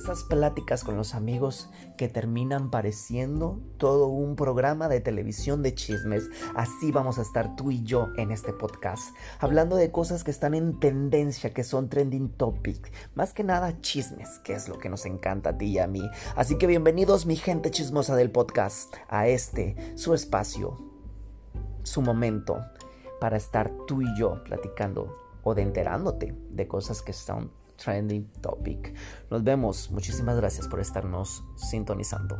esas pláticas con los amigos que terminan pareciendo todo un programa de televisión de chismes. Así vamos a estar tú y yo en este podcast, hablando de cosas que están en tendencia, que son trending topic. Más que nada chismes, que es lo que nos encanta a ti y a mí. Así que bienvenidos mi gente chismosa del podcast a este, su espacio, su momento para estar tú y yo platicando o de enterándote de cosas que son trending topic. Nos vemos. Muchísimas gracias por estarnos sintonizando.